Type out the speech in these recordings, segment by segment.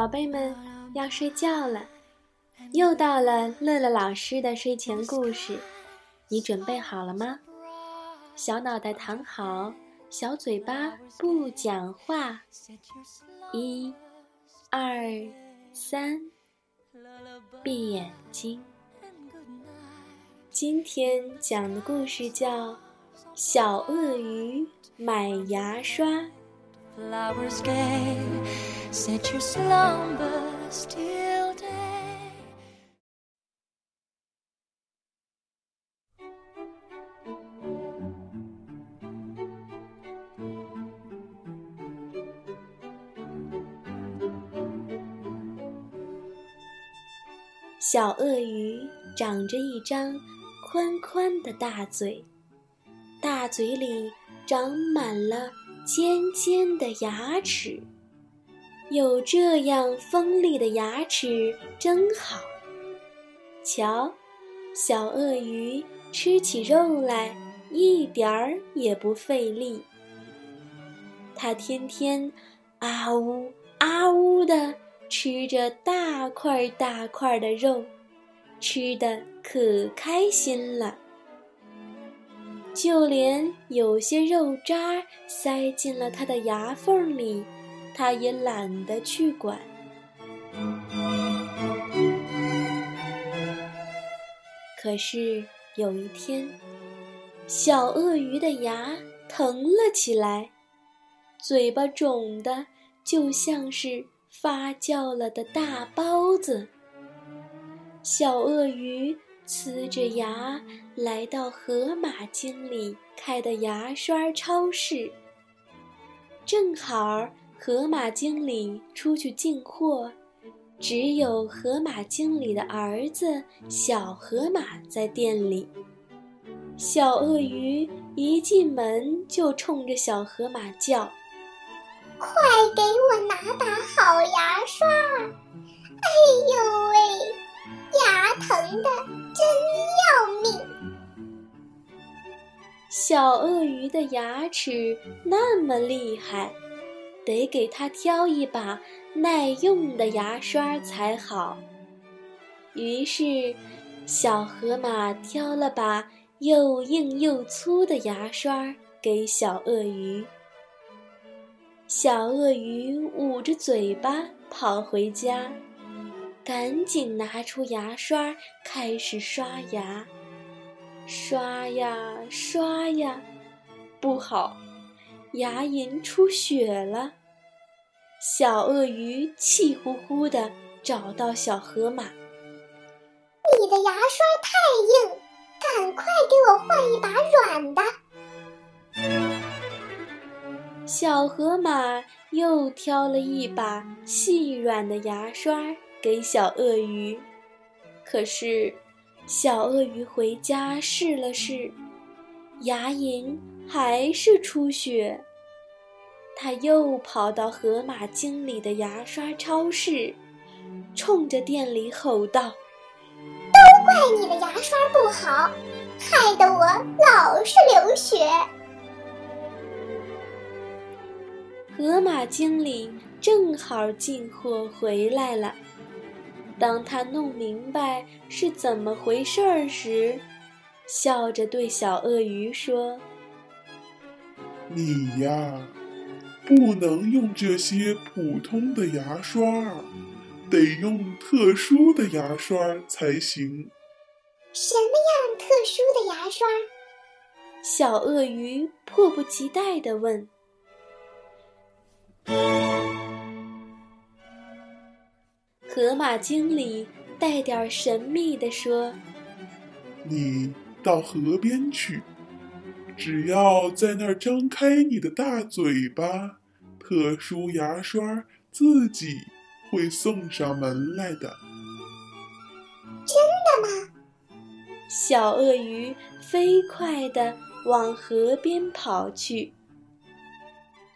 宝贝们要睡觉了，又到了乐乐老师的睡前故事，你准备好了吗？小脑袋躺好，小嘴巴不讲话。一、二、三，闭眼睛。今天讲的故事叫《小鳄鱼买牙刷》。小鳄鱼长着一张宽宽的大嘴，大嘴里长满了。尖尖的牙齿，有这样锋利的牙齿真好。瞧，小鳄鱼吃起肉来一点儿也不费力。它天天啊呜啊呜的吃着大块大块的肉，吃的可开心了。就连有些肉渣塞进了它的牙缝里，它也懒得去管。可是有一天，小鳄鱼的牙疼了起来，嘴巴肿的就像是发酵了的大包子。小鳄鱼。呲着牙来到河马经理开的牙刷超市，正好河马经理出去进货，只有河马经理的儿子小河马在店里。小鳄鱼一进门就冲着小河马叫：“快给我拿把好牙刷！”哎呦喂，牙疼的。真要命！小鳄鱼的牙齿那么厉害，得给它挑一把耐用的牙刷才好。于是，小河马挑了把又硬又粗的牙刷给小鳄鱼。小鳄鱼捂着嘴巴跑回家。赶紧拿出牙刷，开始刷牙，刷呀刷呀，不好，牙龈出血了。小鳄鱼气呼呼地找到小河马：“你的牙刷太硬，赶快给我换一把软的。”小河马又挑了一把细软的牙刷。给小鳄鱼，可是小鳄鱼回家试了试，牙龈还是出血。他又跑到河马经理的牙刷超市，冲着店里吼道：“都怪你的牙刷不好，害得我老是流血。”河马经理正好进货回来了。当他弄明白是怎么回事儿时，笑着对小鳄鱼说：“你呀，不能用这些普通的牙刷，得用特殊的牙刷才行。”“什么样特殊的牙刷？”小鳄鱼迫不及待地问。河马经理带点神秘地说：“你到河边去，只要在那儿张开你的大嘴巴，特殊牙刷自己会送上门来的。”真的吗？小鳄鱼飞快地往河边跑去，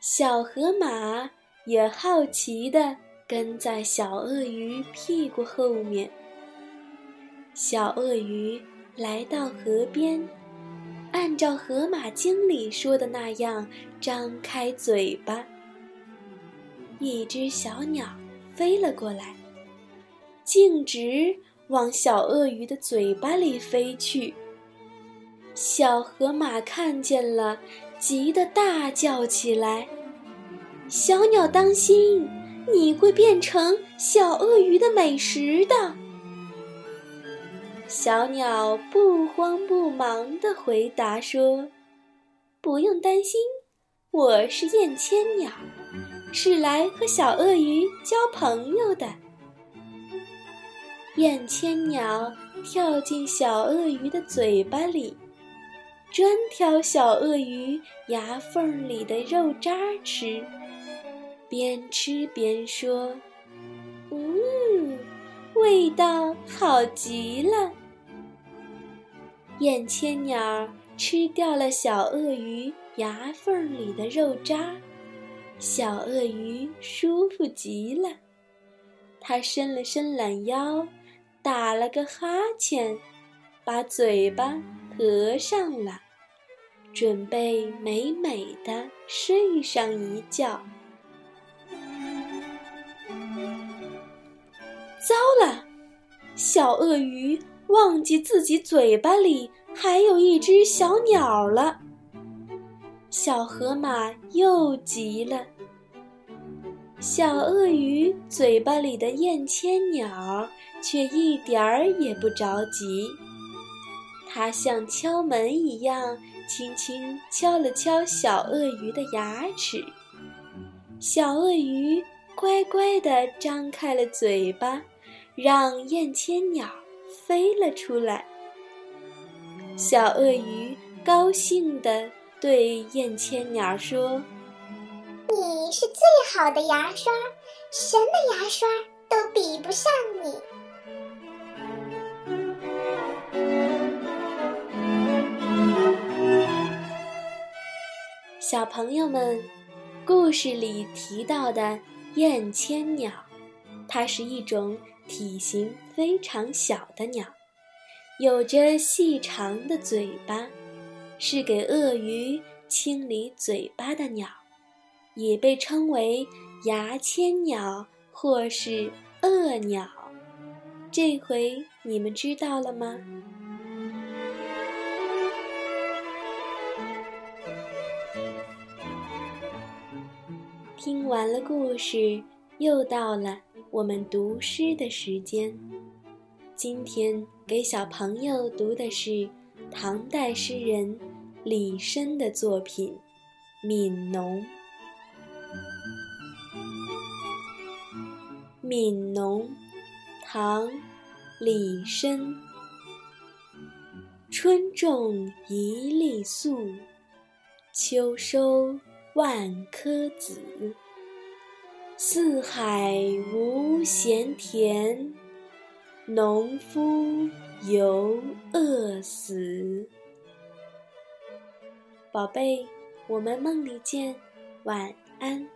小河马也好奇地。跟在小鳄鱼屁股后面，小鳄鱼来到河边，按照河马经理说的那样张开嘴巴。一只小鸟飞了过来，径直往小鳄鱼的嘴巴里飞去。小河马看见了，急得大叫起来：“小鸟，当心！你会变成小鳄鱼的美食的！”小鸟不慌不忙地回答说：“不用担心，我是燕千鸟，是来和小鳄鱼交朋友的。”燕千鸟跳进小鳄鱼的嘴巴里。专挑小鳄鱼牙缝里的肉渣吃，边吃边说：“嗯，味道好极了。”燕千鸟吃掉了小鳄鱼牙缝里的肉渣，小鳄鱼舒服极了，它伸了伸懒腰，打了个哈欠，把嘴巴合上了。准备美美的睡上一觉。糟了，小鳄鱼忘记自己嘴巴里还有一只小鸟了。小河马又急了。小鳄鱼嘴巴里的燕千鸟却一点儿也不着急，它像敲门一样。轻轻敲了敲小鳄鱼的牙齿，小鳄鱼乖乖地张开了嘴巴，让燕千鸟飞了出来。小鳄鱼高兴地对燕千鸟说：“你是最好的牙刷，什么牙刷都比不上你。”小朋友们，故事里提到的燕千鸟，它是一种体型非常小的鸟，有着细长的嘴巴，是给鳄鱼清理嘴巴的鸟，也被称为牙签鸟或是鳄鸟。这回你们知道了吗？听完了故事，又到了我们读诗的时间。今天给小朋友读的是唐代诗人李绅的作品《悯农》。《悯农》，唐·李绅。春种一粒粟，秋收。万颗子，四海无闲田农夫犹饿死。宝贝我们梦里见晚安。